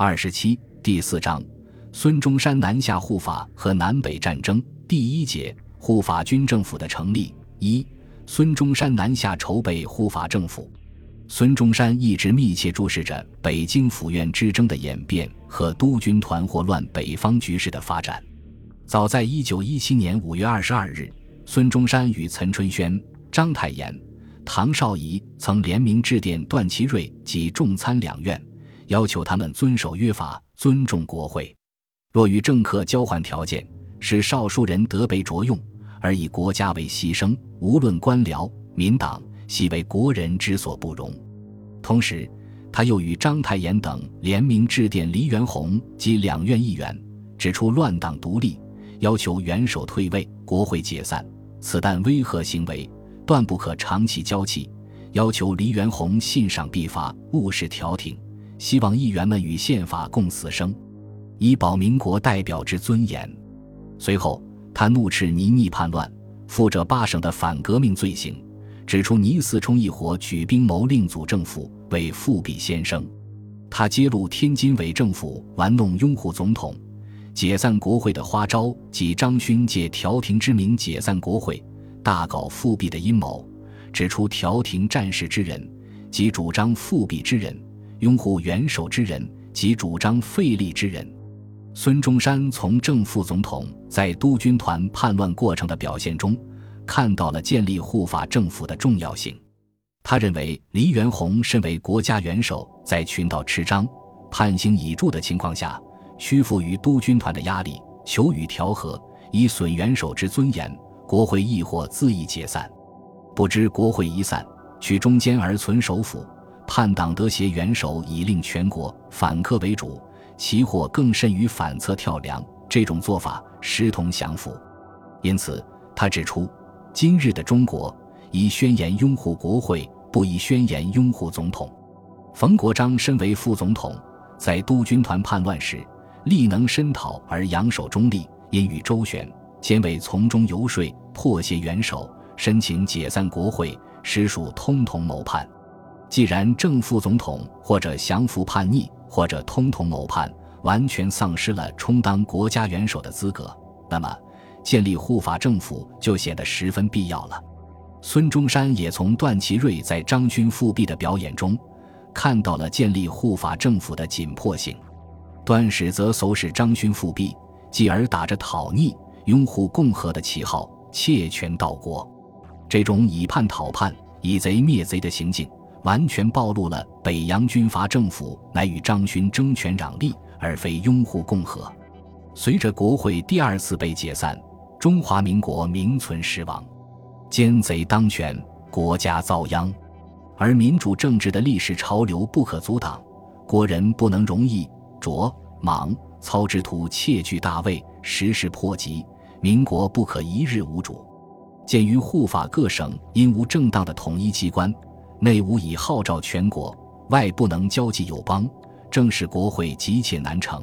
二十七第四章，孙中山南下护法和南北战争第一节护法军政府的成立一孙中山南下筹备护法政府。孙中山一直密切注视着北京府院之争的演变和督军团祸乱北方局势的发展。早在一九一七年五月二十二日，孙中山与岑春轩、章太炎、唐绍仪曾联名致电段祺瑞及众参两院，要求他们遵守约法，尊重国会。若与政客交换条件，使少数人得被着用，而以国家为牺牲，无论官僚民党。系为国人之所不容。同时，他又与章太炎等联名致电黎元洪及两院议员，指出乱党独立，要求元首退位，国会解散。此旦威吓行为，断不可长期交气。要求黎元洪信上必发，务实调停。希望议员们与宪法共死生，以保民国代表之尊严。随后，他怒斥倪逆叛乱，负着八省的反革命罪行。指出倪嗣冲一伙举兵谋另组政府，为复辟先生。他揭露天津伪政府玩弄拥护总统、解散国会的花招，及张勋借调停之名解散国会、大搞复辟的阴谋。指出调停战事之人及主张复辟之人，拥护元首之人及主张废立之人。孙中山从正副总统在督军团叛乱过程的表现中。看到了建立护法政府的重要性，他认为黎元洪身为国家元首，在群盗持章、判刑已著的情况下，屈服于督军团的压力，求与调和，以损元首之尊严，国会亦或自意解散。不知国会一散，取中间而存首辅，叛党得挟元首，以令全国反客为主，其祸更甚于反侧跳梁。这种做法实同降服。因此，他指出。今日的中国，以宣言拥护国会，不以宣言拥护总统。冯国璋身为副总统，在督军团叛乱时，力能深讨而扬守中立，因与周旋，兼为从中游说，迫挟元首申请解散国会，实属通同谋叛。既然正副总统或者降服叛逆，或者通同谋叛，完全丧失了充当国家元首的资格，那么。建立护法政府就显得十分必要了。孙中山也从段祺瑞在张勋复辟的表演中，看到了建立护法政府的紧迫性。段氏则唆使张勋复辟，继而打着讨逆、拥护共和的旗号窃权盗国。这种以叛讨叛、以贼灭贼的行径，完全暴露了北洋军阀政府乃与张勋争权攘利，而非拥护共和。随着国会第二次被解散。中华民国名存实亡，奸贼当权，国家遭殃，而民主政治的历史潮流不可阻挡，国人不能容易卓莽操之徒窃据大位，时势迫急，民国不可一日无主。鉴于护法各省因无正当的统一机关，内无以号召全国，外不能交际友邦，正使国会急切难成。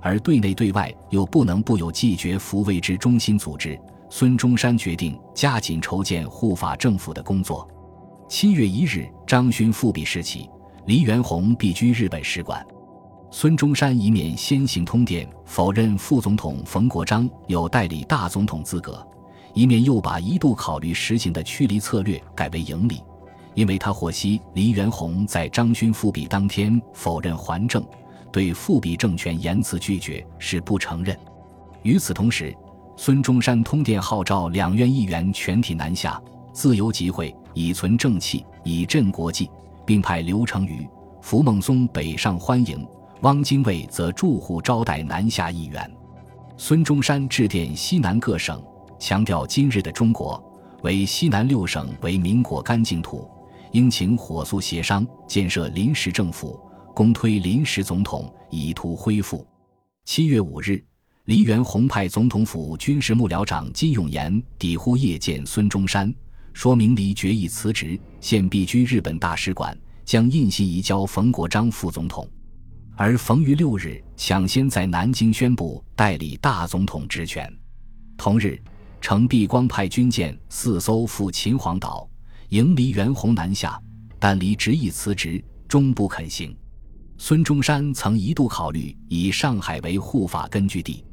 而对内对外又不能不有既决扶危之中心组织，孙中山决定加紧筹建护法政府的工作。七月一日，张勋复辟时起，黎元洪避居日本使馆。孙中山一面先行通电否认副总统冯国璋有代理大总统资格，一面又把一度考虑实行的驱离策略改为营利，因为他获悉黎元洪在张勋复辟当天否认还政。对复辟政权言辞拒绝是不承认。与此同时，孙中山通电号召两院议员全体南下，自由集会，以存正气，以振国际，并派刘成瑜、符孟松北上欢迎，汪精卫则驻沪招待南下议员。孙中山致电西南各省，强调今日的中国为西南六省为民国干净土，应请火速协商建设临时政府。公推临时总统，以图恢复。七月五日，黎元洪派总统府军事幕僚长金永炎抵沪谒见孙中山，说明黎决意辞职，现避居日本大使馆，将印信移交冯国璋副总统。而冯于六日抢先在南京宣布代理大总统职权。同日，程璧光派军舰四艘赴秦皇岛，迎黎元洪南下，但黎执意辞职，终不肯行。孙中山曾一度考虑以上海为护法根据地，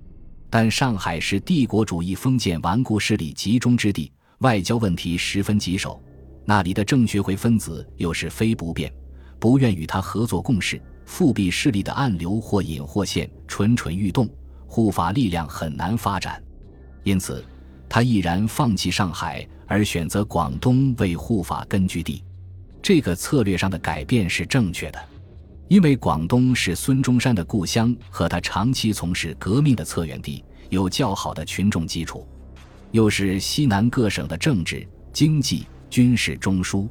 但上海是帝国主义封建顽固势力集中之地，外交问题十分棘手，那里的政学会分子又是非不变，不愿与他合作共事，复辟势力的暗流或隐或现，蠢蠢欲动，护法力量很难发展，因此他毅然放弃上海，而选择广东为护法根据地。这个策略上的改变是正确的。因为广东是孙中山的故乡和他长期从事革命的策源地，有较好的群众基础，又是西南各省的政治、经济、军事中枢。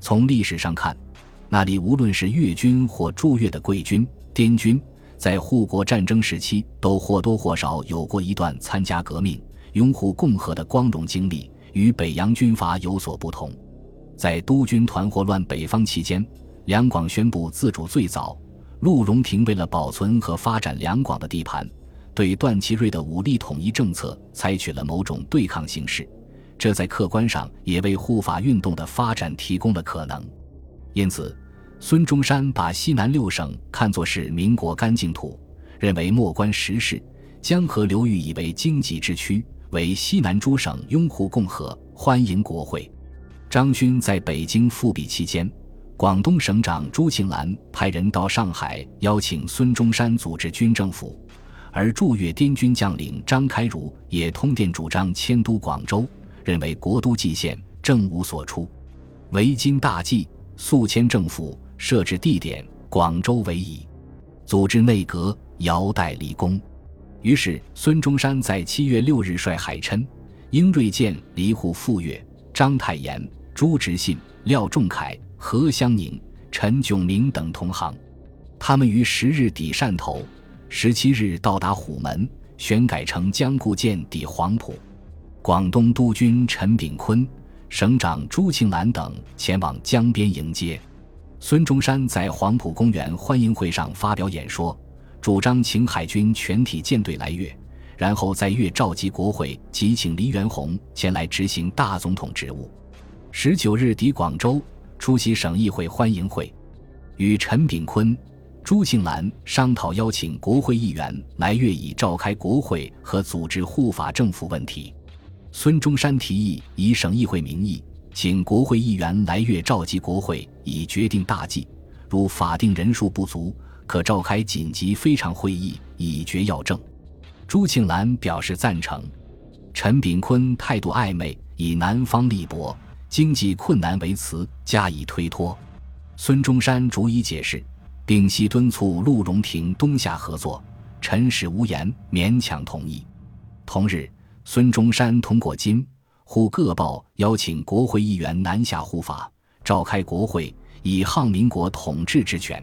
从历史上看，那里无论是粤军或驻粤的桂军、滇军，在护国战争时期都或多或少有过一段参加革命、拥护共和的光荣经历，与北洋军阀有所不同。在督军团伙乱北方期间。两广宣布自主最早，陆荣廷为了保存和发展两广的地盘，对段祺瑞的武力统一政策采取了某种对抗形式，这在客观上也为护法运动的发展提供了可能。因此，孙中山把西南六省看作是民国干净土，认为莫关时事，江河流域以为经济之区，为西南诸省拥护共和，欢迎国会。张勋在北京复辟期间。广东省长朱庆澜派人到上海邀请孙中山组织军政府，而驻粤滇军将领张开儒也通电主张迁都广州，认为国都蓟县政无所出，为今大计，速迁政府，设置地点广州为宜，组织内阁，遥代立功。于是孙中山在七月六日率海琛、英瑞健离沪赴粤，章太炎、朱执信、廖仲恺。何香凝、陈炯明等同行，他们于十日抵汕头，十七日到达虎门，选改成江固舰抵黄埔。广东督军陈炳坤、省长朱庆澜等前往江边迎接。孙中山在黄埔公园欢迎会上发表演说，主张请海军全体舰队来粤，然后在粤召集国会，即请黎元洪前来执行大总统职务。十九日抵广州。出席省议会欢迎会，与陈炳坤、朱庆澜商讨邀请国会议员来粤以召开国会和组织护法政府问题。孙中山提议以省议会名义，请国会议员来粤召集国会，以决定大计。如法定人数不足，可召开紧急非常会议，以决要政。朱庆澜表示赞成。陈炳坤态度暧昧，以南方力薄。经济困难为辞，加以推脱。孙中山逐一解释，并悉敦促陆荣廷东下合作。陈氏无言，勉强同意。同日，孙中山通过金沪各报邀请国会议员南下护法，召开国会，以抗民国统治之权。